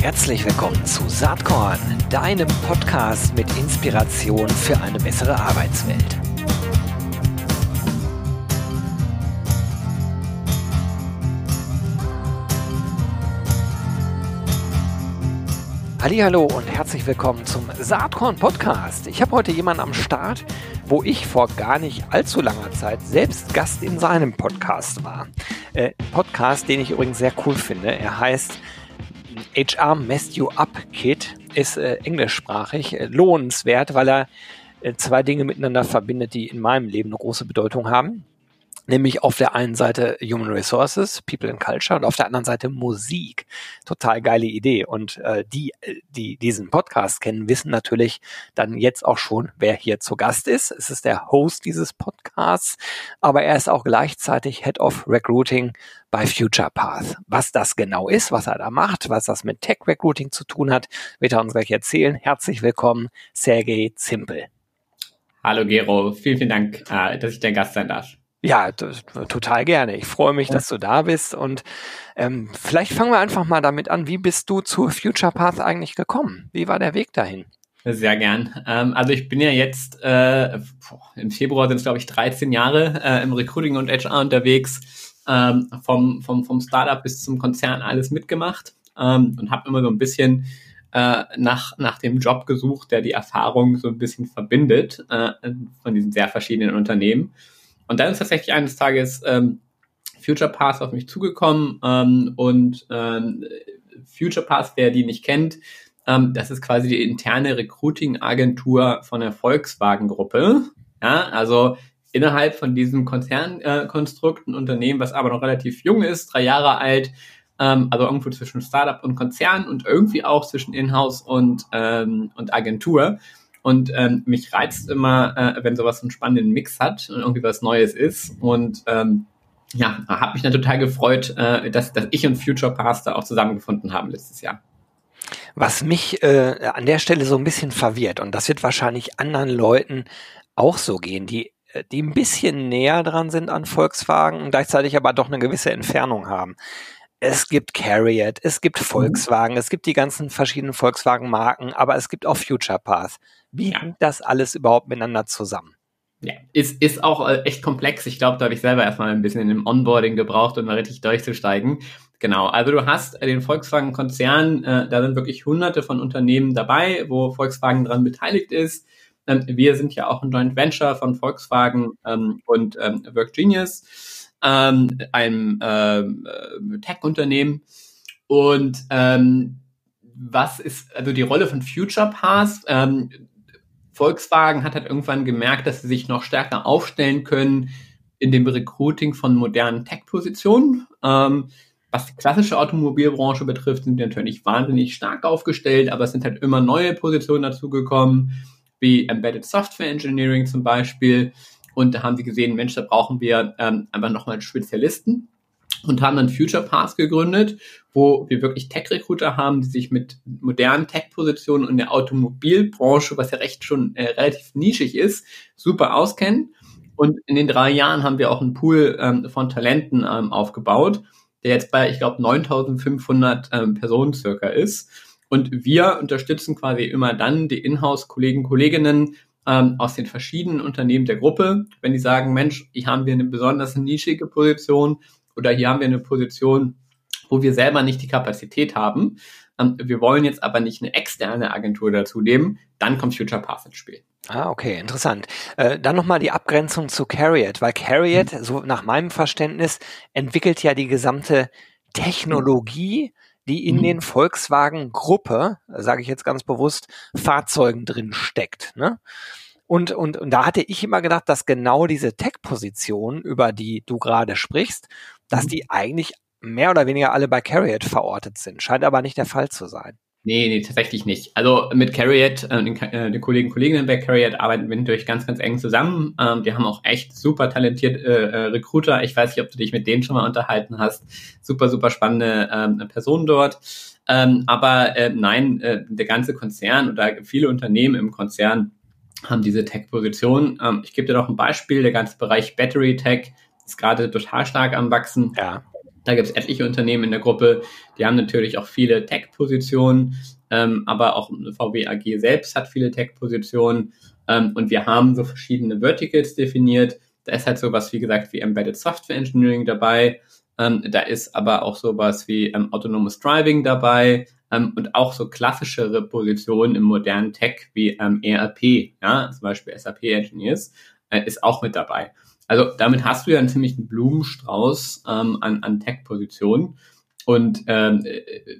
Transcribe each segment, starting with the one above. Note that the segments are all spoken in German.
Herzlich willkommen zu Saatkorn, deinem Podcast mit Inspiration für eine bessere Arbeitswelt. Hallo und herzlich willkommen zum Saatkorn Podcast. Ich habe heute jemanden am Start, wo ich vor gar nicht allzu langer Zeit selbst Gast in seinem Podcast war. Äh, Podcast, den ich übrigens sehr cool finde. Er heißt HR Messed You Up Kit, ist äh, englischsprachig, äh, lohnenswert, weil er äh, zwei Dinge miteinander verbindet, die in meinem Leben eine große Bedeutung haben nämlich auf der einen Seite Human Resources, People and Culture und auf der anderen Seite Musik. Total geile Idee. Und äh, die, die diesen Podcast kennen, wissen natürlich dann jetzt auch schon, wer hier zu Gast ist. Es ist der Host dieses Podcasts, aber er ist auch gleichzeitig Head of Recruiting bei Future Path. Was das genau ist, was er da macht, was das mit Tech Recruiting zu tun hat, wird er uns gleich erzählen. Herzlich willkommen, Sergei Zimpel. Hallo Gero, vielen, vielen Dank, äh, dass ich dein Gast sein darf. Ja, total gerne. Ich freue mich, dass du da bist und ähm, vielleicht fangen wir einfach mal damit an. Wie bist du zur Future Path eigentlich gekommen? Wie war der Weg dahin? Sehr gern. Ähm, also ich bin ja jetzt äh, im Februar sind es glaube ich 13 Jahre äh, im Recruiting und HR unterwegs, ähm, vom vom vom Startup bis zum Konzern alles mitgemacht ähm, und habe immer so ein bisschen äh, nach nach dem Job gesucht, der die Erfahrung so ein bisschen verbindet äh, von diesen sehr verschiedenen Unternehmen. Und dann ist tatsächlich eines Tages ähm, Future Pass auf mich zugekommen ähm, und ähm, Future Pass, wer die nicht kennt, ähm, das ist quasi die interne Recruiting-Agentur von der Volkswagen-Gruppe. Ja, also innerhalb von diesem Konzernkonstrukt äh, ein Unternehmen, was aber noch relativ jung ist, drei Jahre alt, ähm, also irgendwo zwischen Startup und Konzern und irgendwie auch zwischen Inhouse und, ähm, und Agentur. Und ähm, mich reizt immer, äh, wenn sowas einen spannenden Mix hat und irgendwie was Neues ist. Und ähm, ja, habe mich dann total gefreut, äh, dass, dass ich und Future Pastor auch zusammengefunden haben letztes Jahr. Was mich äh, an der Stelle so ein bisschen verwirrt, und das wird wahrscheinlich anderen Leuten auch so gehen, die, äh, die ein bisschen näher dran sind an Volkswagen und gleichzeitig aber doch eine gewisse Entfernung haben. Es gibt Carriot, es gibt mhm. Volkswagen, es gibt die ganzen verschiedenen Volkswagen-Marken, aber es gibt auch Future Path. Wie ja. hängt das alles überhaupt miteinander zusammen? Ja, ist, ist auch äh, echt komplex. Ich glaube, da habe ich selber erstmal ein bisschen in dem Onboarding gebraucht, um da richtig durchzusteigen. Genau, also du hast den Volkswagen-Konzern, äh, da sind wirklich hunderte von Unternehmen dabei, wo Volkswagen dran beteiligt ist. Ähm, wir sind ja auch ein Joint Venture von Volkswagen ähm, und ähm, Work Genius, ähm, einem ähm, äh, Tech-Unternehmen. Und ähm, was ist also die Rolle von Future Pass? Ähm, Volkswagen hat halt irgendwann gemerkt, dass sie sich noch stärker aufstellen können in dem Recruiting von modernen Tech-Positionen. Ähm, was die klassische Automobilbranche betrifft, sind die natürlich wahnsinnig stark aufgestellt, aber es sind halt immer neue Positionen dazugekommen, wie Embedded Software Engineering zum Beispiel. Und da haben sie gesehen, Mensch, da brauchen wir ähm, einfach nochmal Spezialisten und haben dann Future Pass gegründet, wo wir wirklich Tech-Recruiter haben, die sich mit modernen Tech-Positionen in der Automobilbranche, was ja recht schon äh, relativ nischig ist, super auskennen. Und in den drei Jahren haben wir auch einen Pool ähm, von Talenten ähm, aufgebaut, der jetzt bei, ich glaube, 9500 ähm, Personen circa ist. Und wir unterstützen quasi immer dann die Inhouse-Kollegen, Kolleginnen ähm, aus den verschiedenen Unternehmen der Gruppe, wenn die sagen, Mensch, hier haben wir eine besonders nischige Position, oder hier haben wir eine Position, wo wir selber nicht die Kapazität haben. Ähm, wir wollen jetzt aber nicht eine externe Agentur dazu nehmen, dann kommt Future Path ins Spiel. Ah, okay, interessant. Äh, dann nochmal die Abgrenzung zu Carriot, weil Carriot, mhm. so nach meinem Verständnis, entwickelt ja die gesamte Technologie, die in mhm. den Volkswagen-Gruppe, sage ich jetzt ganz bewusst, Fahrzeugen drin steckt. Ne? Und, und, und da hatte ich immer gedacht, dass genau diese Tech-Position, über die du gerade sprichst, dass mhm. die eigentlich mehr oder weniger alle bei Carriot verortet sind. Scheint aber nicht der Fall zu sein. Nee, nee, tatsächlich nicht. Also mit Carriot, äh, den, äh, den Kollegen Kolleginnen bei Carriot arbeiten wir natürlich ganz, ganz eng zusammen. Ähm, die haben auch echt super talentiert äh, äh, Recruiter. Ich weiß nicht, ob du dich mit denen schon mal unterhalten hast. Super, super spannende ähm, Personen dort. Ähm, aber äh, nein, äh, der ganze Konzern oder viele Unternehmen im Konzern haben diese Tech-Position. Ähm, ich gebe dir noch ein Beispiel. Der ganze Bereich Battery Tech ist gerade total stark am Wachsen. Ja. Da gibt es etliche Unternehmen in der Gruppe, die haben natürlich auch viele Tech-Positionen, ähm, aber auch VW AG selbst hat viele Tech-Positionen ähm, und wir haben so verschiedene Verticals definiert. Da ist halt sowas, wie gesagt, wie Embedded Software Engineering dabei. Ähm, da ist aber auch sowas wie ähm, Autonomous Driving dabei ähm, und auch so klassischere Positionen im modernen Tech wie ähm, ERP, ja, zum Beispiel SAP Engineers, äh, ist auch mit dabei. Also damit hast du ja einen ziemlichen Blumenstrauß ähm, an, an Tech-Positionen. Und ähm,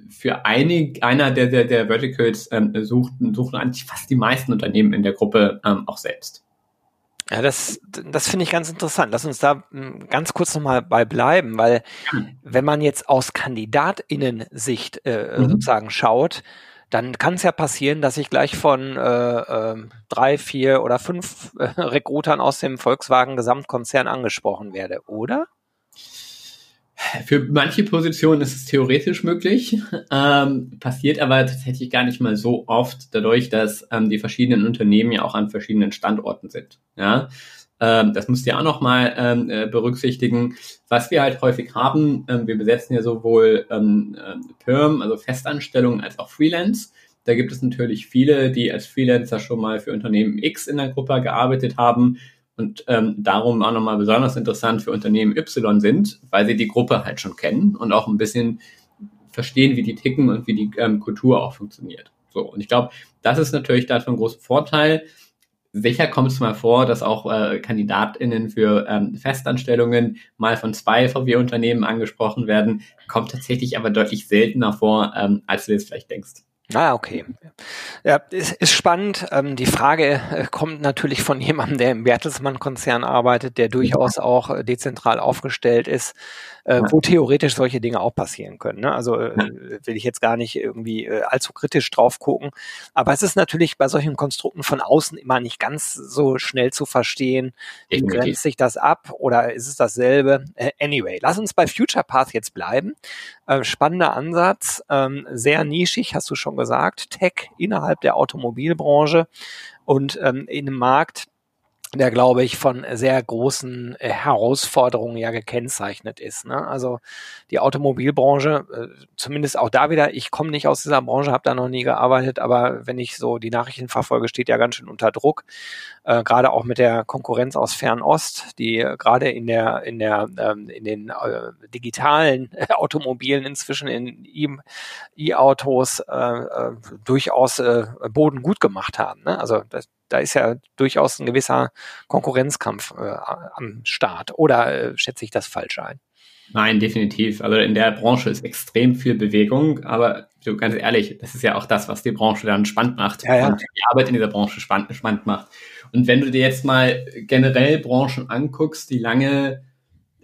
für einig, einer der, der, der Verticals ähm, suchten, suchen eigentlich fast die meisten Unternehmen in der Gruppe ähm, auch selbst. Ja, das, das finde ich ganz interessant. Lass uns da hm, ganz kurz nochmal bei bleiben, weil wenn man jetzt aus KandidatInnen-Sicht äh, mhm. sozusagen schaut, dann kann es ja passieren, dass ich gleich von äh, äh, drei, vier oder fünf äh, Rekrutern aus dem Volkswagen Gesamtkonzern angesprochen werde, oder? Für manche Positionen ist es theoretisch möglich, ähm, passiert aber tatsächlich gar nicht mal so oft, dadurch, dass ähm, die verschiedenen Unternehmen ja auch an verschiedenen Standorten sind. Ja, ähm, das du ja auch nochmal ähm, äh, berücksichtigen. Was wir halt häufig haben, ähm, wir besetzen ja sowohl ähm, äh, Perm, also Festanstellungen, als auch Freelance. Da gibt es natürlich viele, die als Freelancer schon mal für Unternehmen X in der Gruppe gearbeitet haben und ähm, darum auch nochmal besonders interessant für Unternehmen Y sind, weil sie die Gruppe halt schon kennen und auch ein bisschen verstehen, wie die ticken und wie die ähm, Kultur auch funktioniert. So, und ich glaube, das ist natürlich dafür ein großer Vorteil. Sicher kommt es mal vor, dass auch äh, KandidatInnen für ähm, Festanstellungen mal von zwei VW-Unternehmen angesprochen werden, kommt tatsächlich aber deutlich seltener vor, ähm, als du jetzt vielleicht denkst. Ah, okay. Ja, ist, ist spannend. Ähm, die Frage äh, kommt natürlich von jemandem, der im Bertelsmann-Konzern arbeitet, der durchaus auch äh, dezentral aufgestellt ist, äh, wo theoretisch solche Dinge auch passieren können. Ne? Also äh, will ich jetzt gar nicht irgendwie äh, allzu kritisch drauf gucken. Aber es ist natürlich bei solchen Konstrukten von außen immer nicht ganz so schnell zu verstehen. Wie grenzt sich das ab oder ist es dasselbe? Äh, anyway, lass uns bei Future Path jetzt bleiben. Äh, spannender Ansatz, ähm, sehr nischig, hast du schon gesagt. Tech innerhalb der Automobilbranche und ähm, in einem Markt, der, glaube ich, von sehr großen äh, Herausforderungen ja gekennzeichnet ist. Ne? Also die Automobilbranche, äh, zumindest auch da wieder, ich komme nicht aus dieser Branche, habe da noch nie gearbeitet, aber wenn ich so die Nachrichten verfolge, steht ja ganz schön unter Druck. Äh, gerade auch mit der Konkurrenz aus Fernost, die äh, gerade in der, in der, ähm, in den äh, digitalen Automobilen inzwischen in E-Autos äh, durchaus äh, Boden gut gemacht haben. Ne? Also das, da ist ja durchaus ein gewisser Konkurrenzkampf äh, am Start. Oder äh, schätze ich das falsch ein? Nein, definitiv. Also in der Branche ist extrem viel Bewegung, aber so ganz ehrlich, das ist ja auch das, was die Branche dann spannend macht ja, ja. und die Arbeit in dieser Branche spannend, spannend macht. Und wenn du dir jetzt mal generell Branchen anguckst, die lange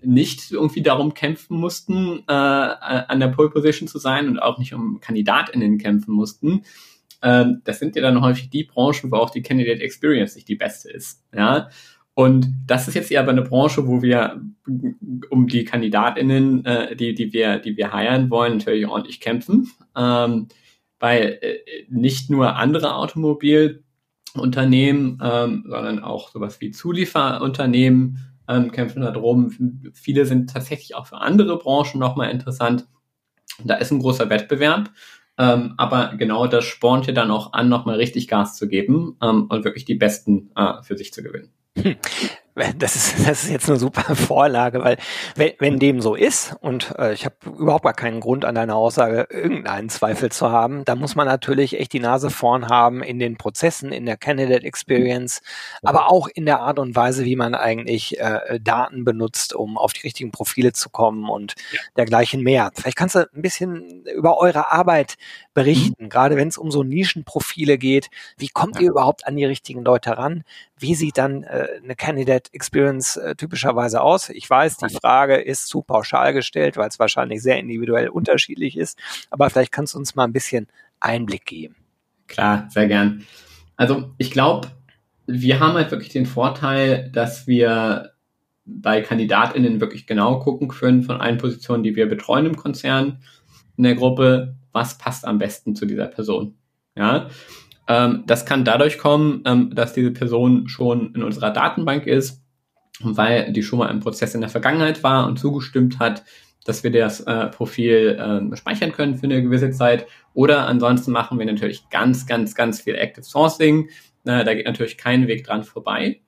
nicht irgendwie darum kämpfen mussten, äh, an der Pole Position zu sein und auch nicht um KandidatInnen kämpfen mussten, ähm, das sind ja dann häufig die Branchen, wo auch die Candidate Experience nicht die beste ist. Ja. Und das ist jetzt eher aber eine Branche, wo wir um die KandidatInnen, äh, die, die wir, die wir heiren wollen, natürlich ordentlich kämpfen. Ähm, weil äh, nicht nur andere Automobilunternehmen, ähm, sondern auch sowas wie Zulieferunternehmen ähm, kämpfen darum. Viele sind tatsächlich auch für andere Branchen nochmal interessant. Da ist ein großer Wettbewerb. Ähm, aber genau das spornt ja dann auch an, nochmal richtig Gas zu geben ähm, und wirklich die Besten äh, für sich zu gewinnen. Hm. Das ist, das ist jetzt eine super Vorlage, weil wenn, wenn dem so ist und äh, ich habe überhaupt gar keinen Grund an deiner Aussage irgendeinen Zweifel zu haben, dann muss man natürlich echt die Nase vorn haben in den Prozessen, in der Candidate Experience, aber auch in der Art und Weise, wie man eigentlich äh, Daten benutzt, um auf die richtigen Profile zu kommen und ja. dergleichen mehr. Vielleicht kannst du ein bisschen über eure Arbeit berichten, mhm. gerade wenn es um so Nischenprofile geht. Wie kommt ja. ihr überhaupt an die richtigen Leute ran? Wie sieht dann äh, eine Candidate Experience äh, typischerweise aus? Ich weiß, die Frage ist zu pauschal gestellt, weil es wahrscheinlich sehr individuell unterschiedlich ist, aber vielleicht kannst du uns mal ein bisschen Einblick geben. Klar, sehr gern. Also ich glaube, wir haben halt wirklich den Vorteil, dass wir bei KandidatInnen wirklich genau gucken können von allen Positionen, die wir betreuen im Konzern, in der Gruppe, was passt am besten zu dieser Person. Ja, ähm, das kann dadurch kommen, ähm, dass diese Person schon in unserer Datenbank ist, weil die schon mal im Prozess in der Vergangenheit war und zugestimmt hat, dass wir das äh, Profil äh, speichern können für eine gewisse Zeit. Oder ansonsten machen wir natürlich ganz, ganz, ganz viel Active Sourcing. Äh, da geht natürlich kein Weg dran vorbei.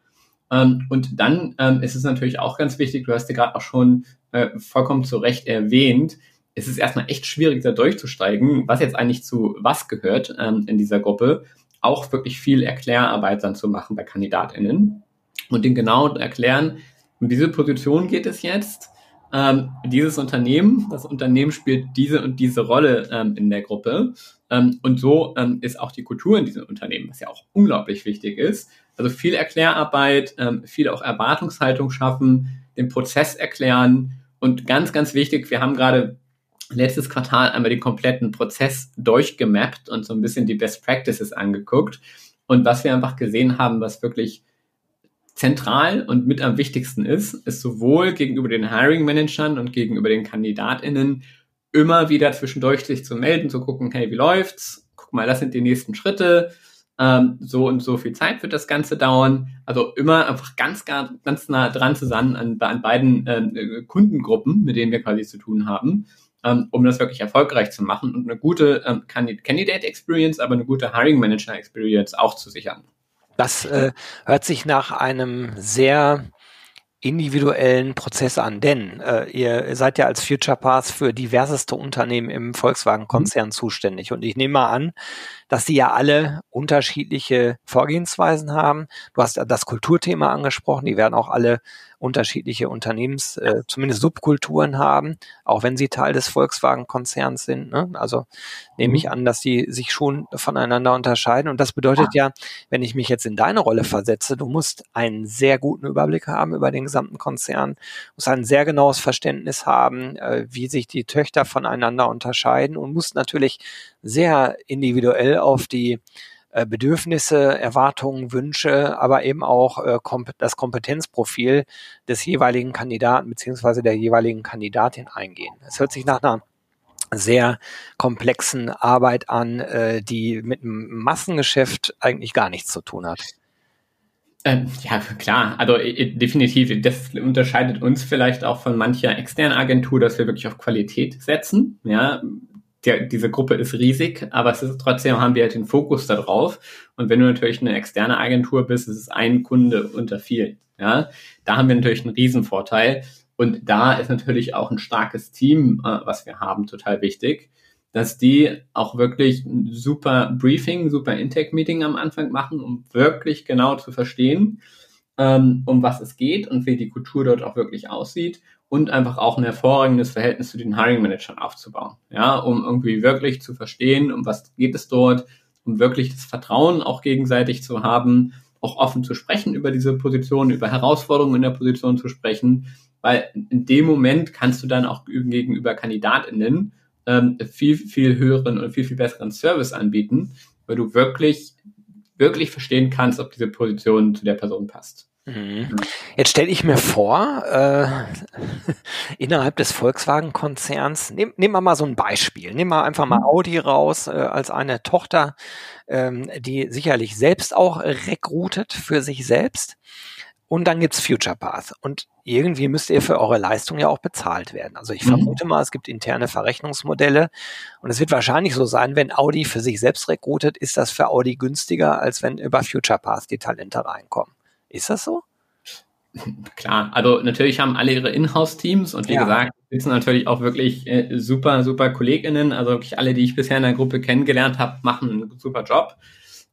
Ähm, und dann ähm, ist es natürlich auch ganz wichtig, du hast ja gerade auch schon äh, vollkommen zu Recht erwähnt, es ist erstmal echt schwierig, da durchzusteigen, was jetzt eigentlich zu was gehört ähm, in dieser Gruppe. Auch wirklich viel Erklärarbeit dann zu machen bei KandidatInnen und den genau erklären, um diese Position geht es jetzt ähm, dieses Unternehmen, das Unternehmen spielt diese und diese Rolle ähm, in der Gruppe. Ähm, und so ähm, ist auch die Kultur in diesem Unternehmen, was ja auch unglaublich wichtig ist. Also viel Erklärarbeit, ähm, viel auch Erwartungshaltung schaffen, den Prozess erklären und ganz, ganz wichtig, wir haben gerade letztes Quartal einmal den kompletten Prozess durchgemappt und so ein bisschen die Best Practices angeguckt. Und was wir einfach gesehen haben, was wirklich zentral und mit am wichtigsten ist, ist sowohl gegenüber den Hiring Managern und gegenüber den KandidatInnen immer wieder zwischendurch sich zu melden, zu gucken, hey, wie läuft's? Guck mal, das sind die nächsten Schritte. Ähm, so und so viel Zeit wird das Ganze dauern. Also immer einfach ganz, ganz nah dran zusammen an, an beiden äh, Kundengruppen, mit denen wir quasi zu tun haben, ähm, um das wirklich erfolgreich zu machen und eine gute ähm, Candidate Experience, aber eine gute Hiring Manager Experience auch zu sichern. Das äh, hört sich nach einem sehr individuellen Prozess an, denn äh, ihr seid ja als Future Path für diverseste Unternehmen im Volkswagen-Konzern mhm. zuständig. Und ich nehme mal an, dass sie ja alle unterschiedliche Vorgehensweisen haben. Du hast ja das Kulturthema angesprochen, die werden auch alle unterschiedliche Unternehmens, äh, zumindest Subkulturen haben, auch wenn sie Teil des Volkswagen-Konzerns sind. Ne? Also nehme ich mhm. an, dass sie sich schon voneinander unterscheiden. Und das bedeutet ja, wenn ich mich jetzt in deine Rolle versetze, du musst einen sehr guten Überblick haben über den gesamten Konzern, musst ein sehr genaues Verständnis haben, äh, wie sich die Töchter voneinander unterscheiden und musst natürlich sehr individuell auf die äh, Bedürfnisse, Erwartungen, Wünsche, aber eben auch äh, das Kompetenzprofil des jeweiligen Kandidaten beziehungsweise der jeweiligen Kandidatin eingehen. Es hört sich nach einer sehr komplexen Arbeit an, äh, die mit dem Massengeschäft eigentlich gar nichts zu tun hat. Ähm, ja, klar. Also definitiv. Das unterscheidet uns vielleicht auch von mancher externen Agentur, dass wir wirklich auf Qualität setzen. Ja, der, diese Gruppe ist riesig, aber es ist trotzdem haben wir halt den Fokus darauf. Und wenn du natürlich eine externe Agentur bist, ist es ein Kunde unter vielen. Ja, da haben wir natürlich einen Riesenvorteil. Und da ist natürlich auch ein starkes Team, äh, was wir haben, total wichtig, dass die auch wirklich ein super Briefing, super Intake-Meeting am Anfang machen, um wirklich genau zu verstehen, ähm, um was es geht und wie die Kultur dort auch wirklich aussieht und einfach auch ein hervorragendes Verhältnis zu den Hiring Managern aufzubauen. Ja, um irgendwie wirklich zu verstehen, um was geht es dort, um wirklich das Vertrauen auch gegenseitig zu haben, auch offen zu sprechen über diese Position, über Herausforderungen in der Position zu sprechen, weil in dem Moment kannst du dann auch gegenüber KandidatInnen ähm, viel, viel höheren und viel, viel besseren Service anbieten, weil du wirklich, wirklich verstehen kannst, ob diese Position zu der Person passt. Mhm. Jetzt stelle ich mir vor, äh, innerhalb des Volkswagen-Konzerns, nehmen nehm wir mal so ein Beispiel, nehmen wir einfach mal mhm. Audi raus äh, als eine Tochter, ähm, die sicherlich selbst auch rekrutet für sich selbst. Und dann gibt's Future Path. Und irgendwie müsst ihr für eure Leistung ja auch bezahlt werden. Also ich mhm. vermute mal, es gibt interne Verrechnungsmodelle. Und es wird wahrscheinlich so sein, wenn Audi für sich selbst rekrutet, ist das für Audi günstiger, als wenn über Future Path die Talente reinkommen. Ist das so? Klar, also natürlich haben alle ihre Inhouse-Teams und wie ja. gesagt, sitzen natürlich auch wirklich äh, super, super KollegInnen. Also wirklich alle, die ich bisher in der Gruppe kennengelernt habe, machen einen super Job.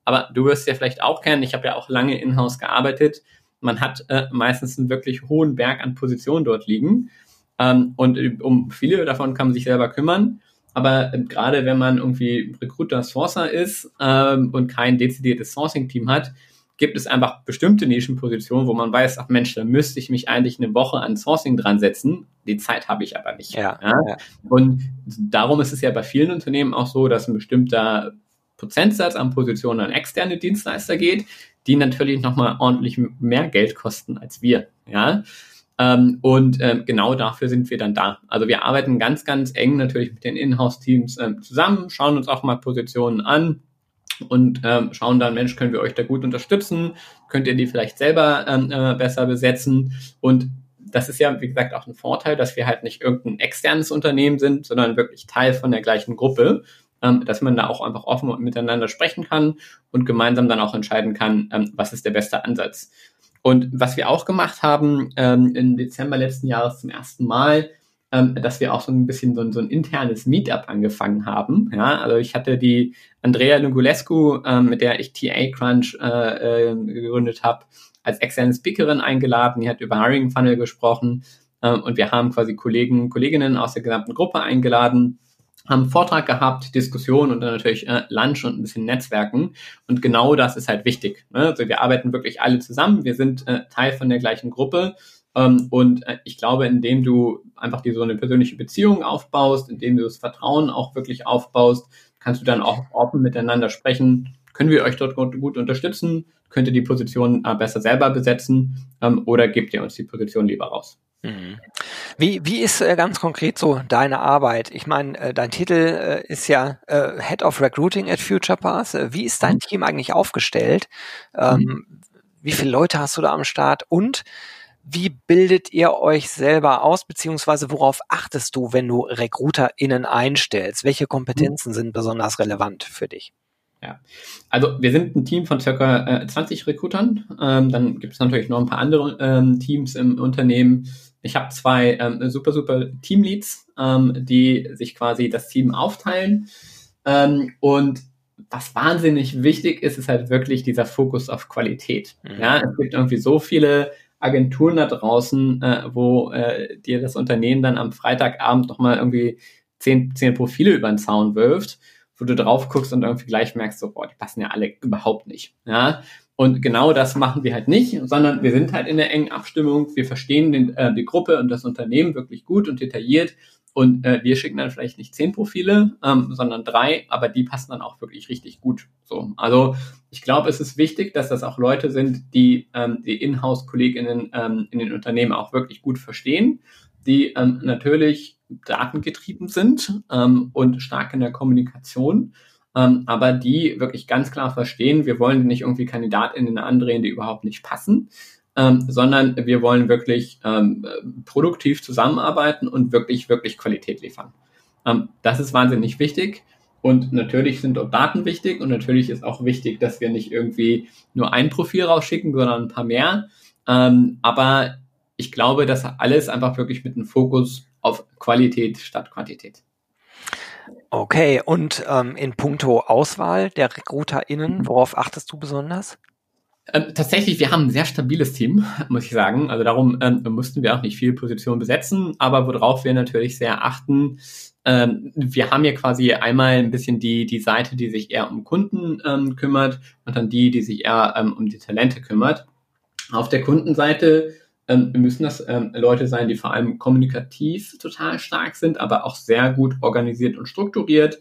Aber du wirst ja vielleicht auch kennen, ich habe ja auch lange in-house gearbeitet. Man hat äh, meistens einen wirklich hohen Berg an Positionen dort liegen. Ähm, und um viele davon kann man sich selber kümmern. Aber äh, gerade wenn man irgendwie Recruiter, Sourcer ist ähm, und kein dezidiertes Sourcing-Team hat, gibt es einfach bestimmte Nischenpositionen, wo man weiß, ach Mensch, da müsste ich mich eigentlich eine Woche an Sourcing dran setzen. Die Zeit habe ich aber nicht. Ja, ja? ja. Und darum ist es ja bei vielen Unternehmen auch so, dass ein bestimmter Prozentsatz an Positionen an externe Dienstleister geht, die natürlich nochmal ordentlich mehr Geld kosten als wir. Ja. Ähm, und ähm, genau dafür sind wir dann da. Also wir arbeiten ganz, ganz eng natürlich mit den Inhouse-Teams ähm, zusammen, schauen uns auch mal Positionen an, und ähm, schauen dann, Mensch, können wir euch da gut unterstützen? Könnt ihr die vielleicht selber ähm, äh, besser besetzen? Und das ist ja, wie gesagt, auch ein Vorteil, dass wir halt nicht irgendein externes Unternehmen sind, sondern wirklich Teil von der gleichen Gruppe, ähm, dass man da auch einfach offen miteinander sprechen kann und gemeinsam dann auch entscheiden kann, ähm, was ist der beste Ansatz. Und was wir auch gemacht haben ähm, im Dezember letzten Jahres zum ersten Mal, ähm, dass wir auch so ein bisschen so ein, so ein internes Meetup angefangen haben. Ja, also ich hatte die Andrea Lungulescu, ähm, mit der ich TA Crunch äh, äh, gegründet habe, als externe Speakerin eingeladen. Die hat über Hiring Funnel gesprochen ähm, und wir haben quasi Kollegen, Kolleginnen aus der gesamten Gruppe eingeladen haben Vortrag gehabt, Diskussion und dann natürlich äh, Lunch und ein bisschen Netzwerken. Und genau das ist halt wichtig. Ne? Also wir arbeiten wirklich alle zusammen, wir sind äh, Teil von der gleichen Gruppe und äh, ich glaube, indem du einfach die so eine persönliche Beziehung aufbaust, indem du das Vertrauen auch wirklich aufbaust, kannst du dann auch offen miteinander sprechen. Können wir euch dort gut, gut unterstützen? Könnt ihr die Position äh, besser selber besetzen? Ähm, oder gebt ihr uns die Position lieber raus? Mhm. Wie, wie ist äh, ganz konkret so deine Arbeit? Ich meine, äh, dein Titel äh, ist ja äh, Head of Recruiting at FuturePass. Äh, wie ist dein mhm. Team eigentlich aufgestellt? Ähm, mhm. Wie viele Leute hast du da am Start? Und wie bildet ihr euch selber aus, beziehungsweise worauf achtest du, wenn du RecruiterInnen einstellst? Welche Kompetenzen sind besonders relevant für dich? Ja, also wir sind ein Team von circa äh, 20 Recruitern. Ähm, dann gibt es natürlich noch ein paar andere ähm, Teams im Unternehmen. Ich habe zwei ähm, super, super Teamleads, ähm, die sich quasi das Team aufteilen. Ähm, und was wahnsinnig wichtig ist, ist halt wirklich dieser Fokus auf Qualität. Mhm. Ja, es gibt irgendwie so viele Agenturen da draußen, äh, wo äh, dir das Unternehmen dann am Freitagabend nochmal irgendwie zehn, zehn Profile über den Zaun wirft, wo du drauf guckst und irgendwie gleich merkst, so, boah, die passen ja alle überhaupt nicht. Ja? Und genau das machen wir halt nicht, sondern wir sind halt in der engen Abstimmung. Wir verstehen den, äh, die Gruppe und das Unternehmen wirklich gut und detailliert und äh, wir schicken dann vielleicht nicht zehn Profile, ähm, sondern drei, aber die passen dann auch wirklich richtig gut. So, also ich glaube, es ist wichtig, dass das auch Leute sind, die ähm, die Inhouse-KollegInnen ähm, in den Unternehmen auch wirklich gut verstehen, die ähm, natürlich datengetrieben sind ähm, und stark in der Kommunikation, ähm, aber die wirklich ganz klar verstehen, wir wollen nicht irgendwie KandidatInnen andrehen, die überhaupt nicht passen, ähm, sondern wir wollen wirklich ähm, produktiv zusammenarbeiten und wirklich, wirklich Qualität liefern. Ähm, das ist wahnsinnig wichtig. Und natürlich sind dort Daten wichtig und natürlich ist auch wichtig, dass wir nicht irgendwie nur ein Profil rausschicken, sondern ein paar mehr. Ähm, aber ich glaube, dass alles einfach wirklich mit einem Fokus auf Qualität statt Quantität. Okay, und ähm, in puncto Auswahl der RecruiterInnen, worauf achtest du besonders? Ähm, tatsächlich, wir haben ein sehr stabiles Team, muss ich sagen. Also darum ähm, mussten wir auch nicht viel Position besetzen, aber worauf wir natürlich sehr achten, ähm, wir haben hier quasi einmal ein bisschen die, die Seite, die sich eher um Kunden ähm, kümmert und dann die, die sich eher ähm, um die Talente kümmert. Auf der Kundenseite ähm, müssen das Leute sein, die vor allem kommunikativ total stark sind, aber auch sehr gut organisiert und strukturiert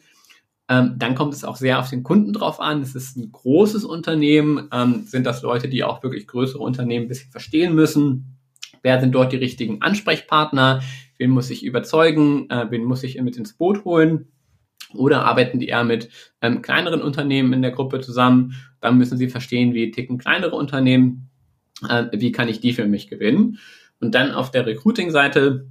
ähm, dann kommt es auch sehr auf den Kunden drauf an. Es ist ein großes Unternehmen. Ähm, sind das Leute, die auch wirklich größere Unternehmen ein bisschen verstehen müssen? Wer sind dort die richtigen Ansprechpartner? Wen muss ich überzeugen? Äh, wen muss ich mit ins Boot holen? Oder arbeiten die eher mit ähm, kleineren Unternehmen in der Gruppe zusammen? Dann müssen sie verstehen, wie ticken kleinere Unternehmen. Äh, wie kann ich die für mich gewinnen? Und dann auf der Recruiting-Seite,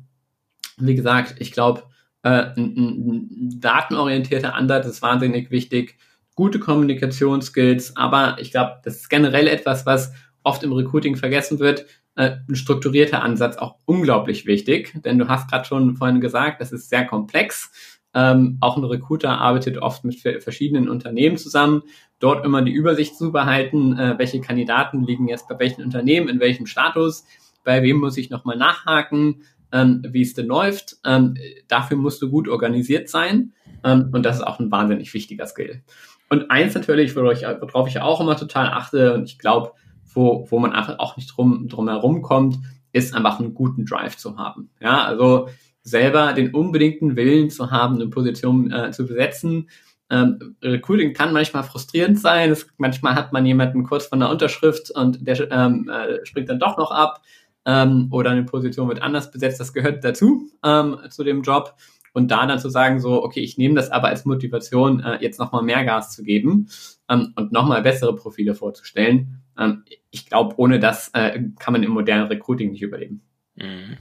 wie gesagt, ich glaube, äh, ein, datenorientierter Ansatz ist wahnsinnig wichtig, gute Kommunikationsskills, aber ich glaube, das ist generell etwas, was oft im Recruiting vergessen wird. Äh, ein strukturierter Ansatz auch unglaublich wichtig, denn du hast gerade schon vorhin gesagt, das ist sehr komplex. Ähm, auch ein Recruiter arbeitet oft mit verschiedenen Unternehmen zusammen, dort immer die Übersicht zu behalten, äh, welche Kandidaten liegen jetzt bei welchen Unternehmen, in welchem Status, bei wem muss ich nochmal nachhaken, ähm, wie es denn läuft. Ähm, dafür musst du gut organisiert sein ähm, und das ist auch ein wahnsinnig wichtiger Skill. Und eins natürlich, worauf ich, auch immer total achte und ich glaube, wo, wo man einfach auch nicht drum, drum herum kommt, ist einfach einen guten Drive zu haben. Ja, also selber den unbedingten Willen zu haben, eine Position äh, zu besetzen. Ähm, Recruiting kann manchmal frustrierend sein. Es, manchmal hat man jemanden kurz von der Unterschrift und der ähm, äh, springt dann doch noch ab ähm, oder eine Position wird anders besetzt, das gehört dazu, ähm, zu dem Job. Und da dann zu sagen, so, okay, ich nehme das aber als Motivation, äh, jetzt nochmal mehr Gas zu geben ähm, und nochmal bessere Profile vorzustellen. Ähm, ich glaube, ohne das äh, kann man im modernen Recruiting nicht überleben. Mhm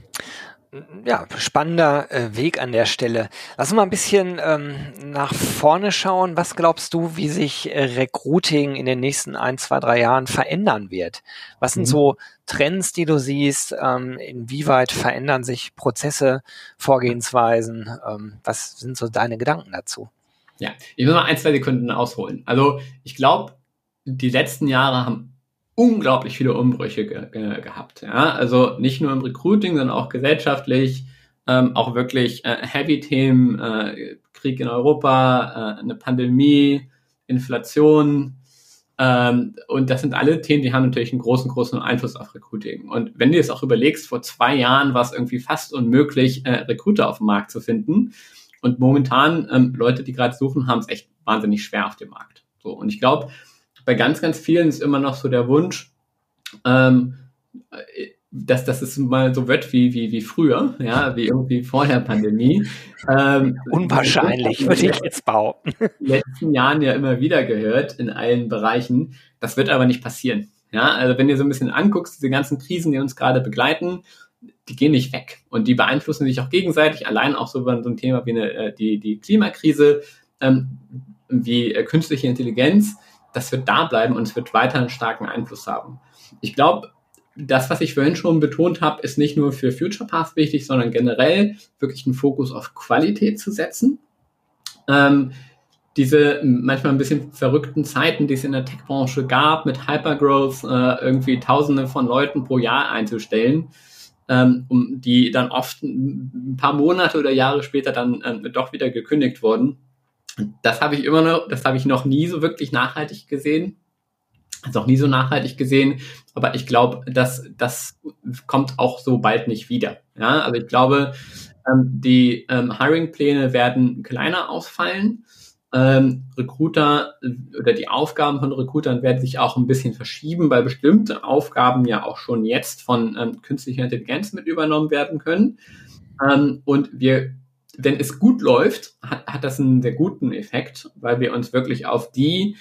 ja, spannender äh, Weg an der Stelle. Lass uns mal ein bisschen ähm, nach vorne schauen. Was glaubst du, wie sich äh, Recruiting in den nächsten ein, zwei, drei Jahren verändern wird? Was sind mhm. so Trends, die du siehst? Ähm, inwieweit verändern sich Prozesse, Vorgehensweisen? Ähm, was sind so deine Gedanken dazu? Ja, ich will mal ein, zwei Sekunden ausholen. Also ich glaube, die letzten Jahre haben unglaublich viele Umbrüche ge ge gehabt. Ja? Also nicht nur im Recruiting, sondern auch gesellschaftlich, ähm, auch wirklich äh, Heavy-Themen, äh, Krieg in Europa, äh, eine Pandemie, Inflation. Ähm, und das sind alle Themen, die haben natürlich einen großen, großen Einfluss auf Recruiting. Und wenn du es auch überlegst, vor zwei Jahren war es irgendwie fast unmöglich, äh, Recruiter auf dem Markt zu finden. Und momentan, ähm, Leute, die gerade suchen, haben es echt wahnsinnig schwer auf dem Markt. So, und ich glaube, bei ganz, ganz vielen ist immer noch so der Wunsch, ähm, dass, dass es mal so wird wie, wie, wie früher, ja, wie irgendwie vor der Pandemie. Ähm, Unwahrscheinlich, würde ich jetzt behaupten. In den letzten Jahren ja immer wieder gehört in allen Bereichen. Das wird aber nicht passieren. Ja, also wenn du so ein bisschen anguckst, diese ganzen Krisen, die uns gerade begleiten, die gehen nicht weg und die beeinflussen sich auch gegenseitig. Allein auch so so ein Thema wie eine, äh, die, die Klimakrise, ähm, wie äh, künstliche Intelligenz das wird da bleiben und es wird weiter einen starken Einfluss haben. Ich glaube, das, was ich vorhin schon betont habe, ist nicht nur für Future Path wichtig, sondern generell wirklich einen Fokus auf Qualität zu setzen. Ähm, diese manchmal ein bisschen verrückten Zeiten, die es in der Tech-Branche gab, mit Hypergrowth, äh, irgendwie Tausende von Leuten pro Jahr einzustellen, ähm, um die dann oft ein paar Monate oder Jahre später dann äh, doch wieder gekündigt wurden das habe ich immer noch, das habe ich noch nie so wirklich nachhaltig gesehen. Also noch nie so nachhaltig gesehen, aber ich glaube, dass das kommt auch so bald nicht wieder. Ja, also ich glaube, ähm, die ähm, Hiring-Pläne werden kleiner ausfallen. Ähm, Recruiter oder die Aufgaben von Recruitern werden sich auch ein bisschen verschieben, weil bestimmte Aufgaben ja auch schon jetzt von ähm, künstlicher Intelligenz mit übernommen werden können. Ähm, und wir wenn es gut läuft, hat, hat das einen sehr guten Effekt, weil wir uns wirklich auf die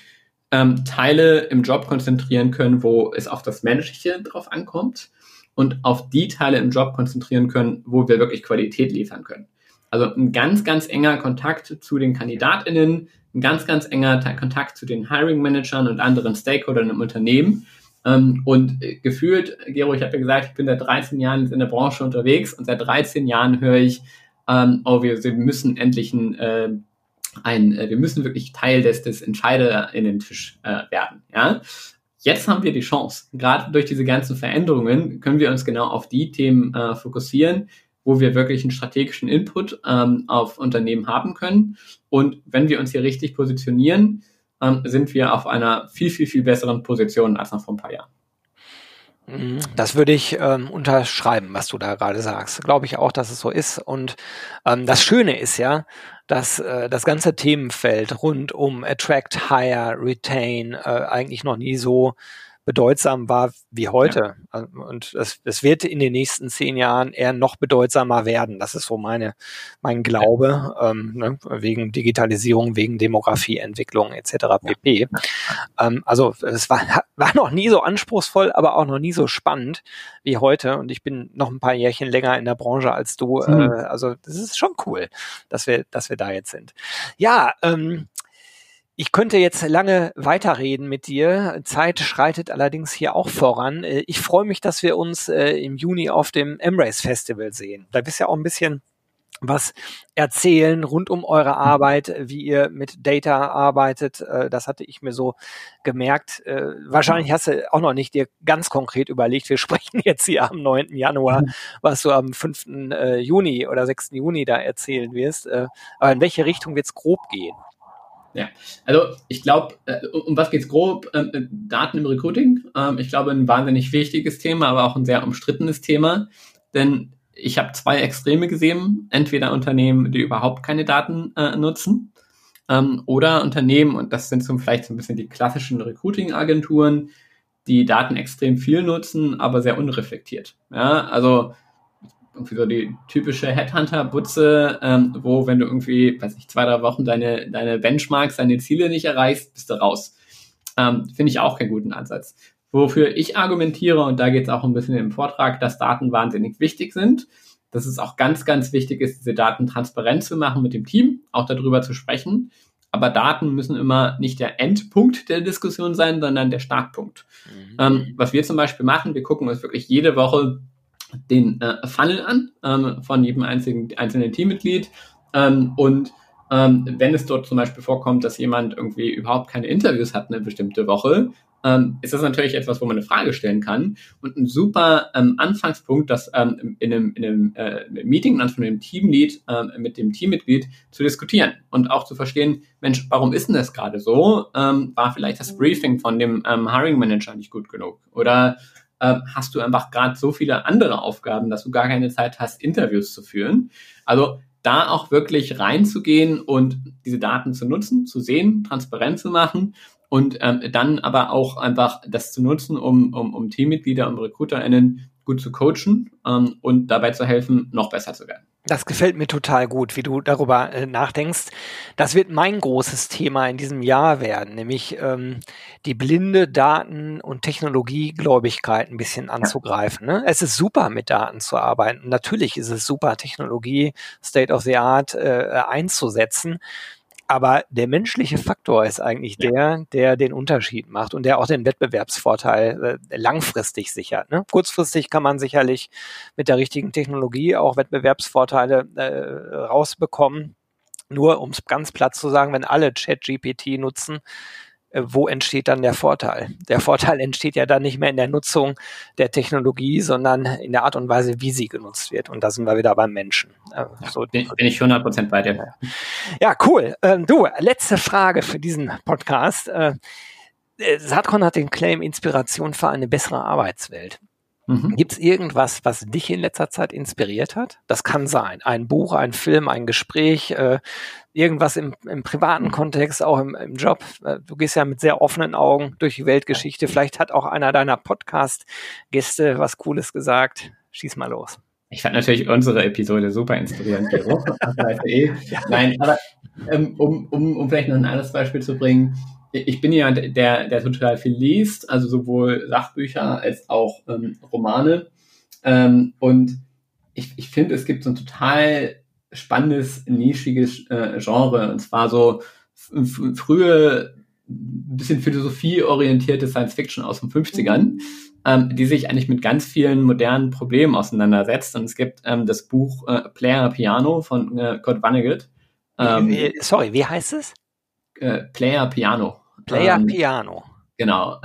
ähm, Teile im Job konzentrieren können, wo es auf das Menschliche drauf ankommt und auf die Teile im Job konzentrieren können, wo wir wirklich Qualität liefern können. Also ein ganz, ganz enger Kontakt zu den KandidatInnen, ein ganz, ganz enger Kontakt zu den Hiring Managern und anderen Stakeholdern im Unternehmen. Ähm, und gefühlt, Gero, ich habe ja gesagt, ich bin seit 13 Jahren in der Branche unterwegs und seit 13 Jahren höre ich, ähm, oh, wir, wir müssen endlich ein, äh, ein äh, wir müssen wirklich Teil des, des Entscheider in den Tisch äh, werden. Ja? Jetzt haben wir die Chance. Gerade durch diese ganzen Veränderungen können wir uns genau auf die Themen äh, fokussieren, wo wir wirklich einen strategischen Input ähm, auf Unternehmen haben können. Und wenn wir uns hier richtig positionieren, ähm, sind wir auf einer viel, viel, viel besseren Position als noch vor ein paar Jahren. Mhm. Das würde ich ähm, unterschreiben, was du da gerade sagst. Glaube ich auch, dass es so ist. Und ähm, das Schöne ist ja, dass äh, das ganze Themenfeld rund um Attract, Hire, Retain äh, eigentlich noch nie so bedeutsam war wie heute. Ja. Und es, es wird in den nächsten zehn Jahren eher noch bedeutsamer werden. Das ist so meine, mein Glaube, ähm, ne, wegen Digitalisierung, wegen Demografieentwicklung etc. pp. Ja. Ähm, also es war, war noch nie so anspruchsvoll, aber auch noch nie so spannend wie heute. Und ich bin noch ein paar Jährchen länger in der Branche als du. Mhm. Äh, also das ist schon cool, dass wir, dass wir da jetzt sind. Ja, ähm, ich könnte jetzt lange weiterreden mit dir. Zeit schreitet allerdings hier auch voran. Äh, ich freue mich, dass wir uns äh, im Juni auf dem Embrace Festival sehen. Da bist ja auch ein bisschen was erzählen rund um eure Arbeit, wie ihr mit Data arbeitet. Äh, das hatte ich mir so gemerkt. Wahrscheinlich hast du auch noch nicht dir ganz konkret überlegt, wir sprechen jetzt hier am 9. Januar, mhm. was du am 5. Juni oder 6. Juni da erzählen wirst. Aber in welche Richtung wird es grob gehen? Ja, also ich glaube, äh, um was geht's grob? Ähm, äh, Daten im Recruiting. Ähm, ich glaube, ein wahnsinnig wichtiges Thema, aber auch ein sehr umstrittenes Thema. Denn ich habe zwei Extreme gesehen. Entweder Unternehmen, die überhaupt keine Daten äh, nutzen, ähm, oder Unternehmen, und das sind so vielleicht so ein bisschen die klassischen Recruiting-Agenturen, die Daten extrem viel nutzen, aber sehr unreflektiert. Ja, also irgendwie so die typische Headhunter-Butze, ähm, wo, wenn du irgendwie, weiß ich, zwei, drei Wochen deine, deine Benchmarks, deine Ziele nicht erreichst, bist du raus. Ähm, Finde ich auch keinen guten Ansatz. wofür ich argumentiere, und da geht es auch ein bisschen im Vortrag, dass Daten wahnsinnig wichtig sind. Dass es auch ganz, ganz wichtig ist, diese Daten transparent zu machen mit dem Team, auch darüber zu sprechen. Aber Daten müssen immer nicht der Endpunkt der Diskussion sein, sondern der Startpunkt. Mhm. Ähm, was wir zum Beispiel machen, wir gucken uns wirklich jede Woche den äh, Funnel an ähm, von jedem einzigen, einzelnen Teammitglied ähm, und ähm, wenn es dort zum Beispiel vorkommt, dass jemand irgendwie überhaupt keine Interviews hat eine bestimmte Woche, ähm, ist das natürlich etwas, wo man eine Frage stellen kann. Und ein super ähm, Anfangspunkt, das ähm, in einem, in einem äh, Meeting dann von dem Teamlead ähm, mit dem Teammitglied zu diskutieren und auch zu verstehen, Mensch, warum ist denn das gerade so? Ähm, war vielleicht das Briefing von dem ähm, Hiring Manager nicht gut genug? Oder äh, hast du einfach gerade so viele andere Aufgaben, dass du gar keine Zeit hast, Interviews zu führen? Also da auch wirklich reinzugehen und diese Daten zu nutzen, zu sehen, transparent zu machen und ähm, dann aber auch einfach das zu nutzen, um, um, um Teammitglieder und RecruiterInnen gut zu coachen ähm, und dabei zu helfen, noch besser zu werden. Das gefällt mir total gut, wie du darüber äh, nachdenkst. Das wird mein großes Thema in diesem Jahr werden, nämlich ähm, die blinde Daten- und Technologiegläubigkeit ein bisschen anzugreifen. Ne? Es ist super, mit Daten zu arbeiten. Natürlich ist es super, Technologie State of the Art äh, einzusetzen. Aber der menschliche Faktor ist eigentlich ja. der, der den Unterschied macht und der auch den Wettbewerbsvorteil äh, langfristig sichert. Ne? Kurzfristig kann man sicherlich mit der richtigen Technologie auch Wettbewerbsvorteile äh, rausbekommen. Nur um es ganz platt zu sagen, wenn alle ChatGPT nutzen, wo entsteht dann der Vorteil? Der Vorteil entsteht ja dann nicht mehr in der Nutzung der Technologie, sondern in der Art und Weise, wie sie genutzt wird. Und da sind wir wieder beim Menschen. Äh, so, bin, bin ich 100% bei dir. Ja, cool. Ähm, du, letzte Frage für diesen Podcast. Äh, Saatkorn hat den Claim Inspiration für eine bessere Arbeitswelt. Mhm. Gibt es irgendwas, was dich in letzter Zeit inspiriert hat? Das kann sein. Ein Buch, ein Film, ein Gespräch, äh, irgendwas im, im privaten Kontext, auch im, im Job. Äh, du gehst ja mit sehr offenen Augen durch die Weltgeschichte. Vielleicht hat auch einer deiner Podcast-Gäste was Cooles gesagt. Schieß mal los. Ich fand natürlich unsere Episode super inspirierend, eh. Nein, aber ähm, um, um, um vielleicht noch ein anderes Beispiel zu bringen, ich bin jemand, der, der total viel liest, also sowohl Sachbücher als auch ähm, Romane. Ähm, und ich, ich finde, es gibt so ein total spannendes, nischiges äh, Genre. Und zwar so frühe, bisschen philosophieorientierte Science Fiction aus den 50ern, ähm, die sich eigentlich mit ganz vielen modernen Problemen auseinandersetzt. Und es gibt ähm, das Buch äh, Player Piano von äh, Kurt Vonnegut. Ähm, Sorry, wie heißt es? Äh, Player Piano. Player ähm, Piano. Genau.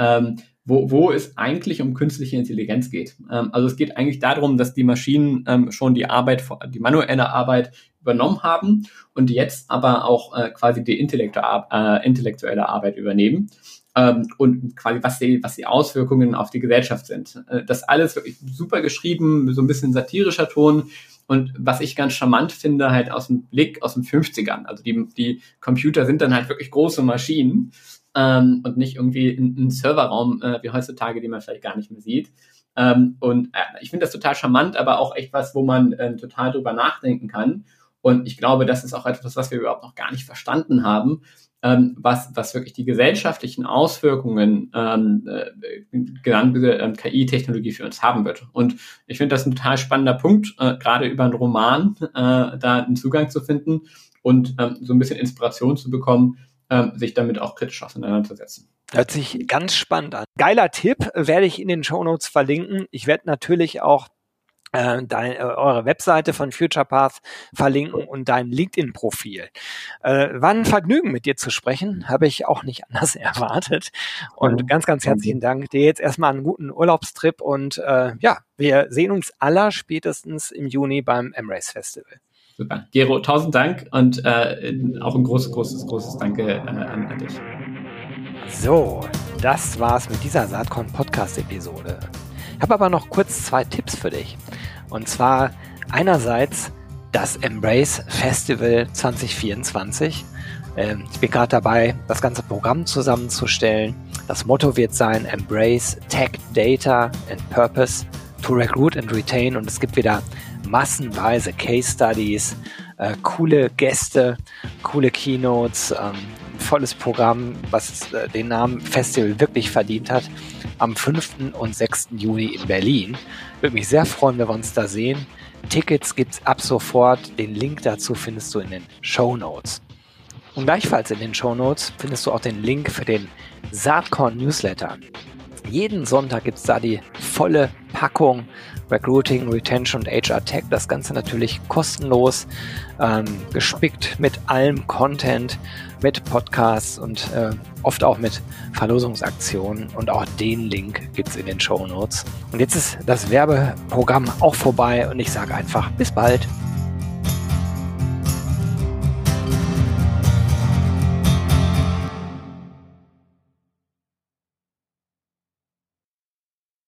Wo, wo es eigentlich um künstliche Intelligenz geht. Ähm, also es geht eigentlich darum, dass die Maschinen ähm, schon die Arbeit, die manuelle Arbeit übernommen haben und jetzt aber auch äh, quasi die äh, intellektuelle Arbeit übernehmen ähm, und quasi was die, was die Auswirkungen auf die Gesellschaft sind. Äh, das alles wirklich super geschrieben, so ein bisschen satirischer Ton. Und was ich ganz charmant finde, halt aus dem Blick aus den 50ern. Also die, die Computer sind dann halt wirklich große Maschinen ähm, und nicht irgendwie ein, ein Serverraum äh, wie heutzutage, den man vielleicht gar nicht mehr sieht. Ähm, und äh, ich finde das total charmant, aber auch echt was, wo man äh, total drüber nachdenken kann. Und ich glaube, das ist auch etwas, was wir überhaupt noch gar nicht verstanden haben, ähm, was, was wirklich die gesellschaftlichen Auswirkungen ähm, äh, ähm, KI-Technologie für uns haben wird. Und ich finde das ein total spannender Punkt, äh, gerade über einen Roman äh, da einen Zugang zu finden und ähm, so ein bisschen Inspiration zu bekommen, ähm, sich damit auch kritisch auseinanderzusetzen. Hört sich ganz spannend an. Geiler Tipp, werde ich in den Show Notes verlinken. Ich werde natürlich auch äh, dein, äh, eure Webseite von FuturePath verlinken und dein LinkedIn-Profil. Äh, war ein Vergnügen, mit dir zu sprechen, habe ich auch nicht anders erwartet. Und ganz, ganz herzlichen Dank. Dir jetzt erstmal einen guten Urlaubstrip und äh, ja, wir sehen uns aller spätestens im Juni beim Embrace Festival. Super. Gero, tausend Dank und äh, auch ein großes, großes, großes Danke äh, an, an dich. So, das war's mit dieser Saatkorn Podcast Episode. Ich habe aber noch kurz zwei Tipps für dich. Und zwar einerseits das Embrace Festival 2024. Ähm, ich bin gerade dabei, das ganze Programm zusammenzustellen. Das Motto wird sein Embrace Tech, Data and Purpose to Recruit and Retain. Und es gibt wieder massenweise Case Studies, äh, coole Gäste, coole Keynotes, ähm, volles Programm, was äh, den Namen Festival wirklich verdient hat, am 5. und 6. Juni in Berlin. Würde mich sehr freuen, wenn wir uns da sehen. Tickets gibt's ab sofort. Den Link dazu findest du in den Show Notes. Und gleichfalls in den Show Notes findest du auch den Link für den Saatkorn Newsletter. Jeden Sonntag gibt's da die volle Packung Recruiting, Retention und HR Tech. Das Ganze natürlich kostenlos, ähm, gespickt mit allem Content, mit Podcasts und äh, oft auch mit Verlosungsaktionen. Und auch den Link gibt's in den Show Notes. Und jetzt ist das Werbeprogramm auch vorbei und ich sage einfach bis bald.